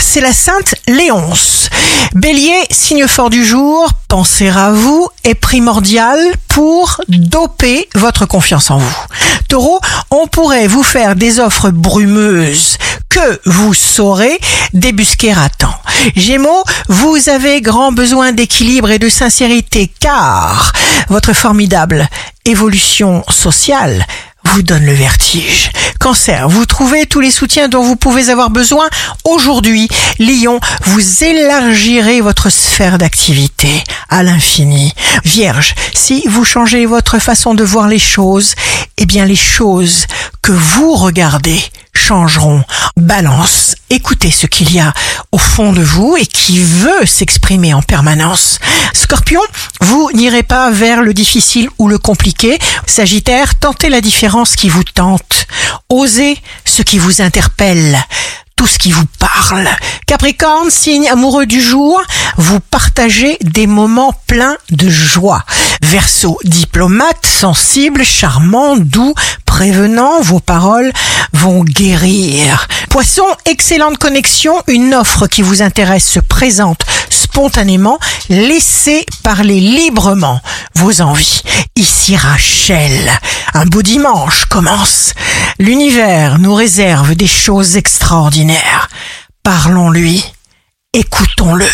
c'est la Sainte Léonce. Bélier, signe fort du jour, penser à vous est primordial pour doper votre confiance en vous. Taureau, on pourrait vous faire des offres brumeuses que vous saurez débusquer à temps. Gémeaux, vous avez grand besoin d'équilibre et de sincérité car votre formidable évolution sociale vous donne le vertige. Cancer, vous trouvez tous les soutiens dont vous pouvez avoir besoin aujourd'hui. Lion, vous élargirez votre sphère d'activité à l'infini. Vierge, si vous changez votre façon de voir les choses, eh bien les choses que vous regardez changeront. Balance, écoutez ce qu'il y a au fond de vous et qui veut s'exprimer en permanence. Scorpion, vous n'irez pas vers le difficile ou le compliqué. Sagittaire, tentez la différence qui vous tente. Osez ce qui vous interpelle tout ce qui vous parle. Capricorne, signe amoureux du jour, vous partagez des moments pleins de joie. Verseau, diplomate, sensible, charmant, doux, prévenant, vos paroles vont guérir. Poisson, excellente connexion, une offre qui vous intéresse se présente spontanément, laissez parler librement vos envies. Ici Rachel, un beau dimanche commence. L'univers nous réserve des choses extraordinaires. Parlons-lui, écoutons-le.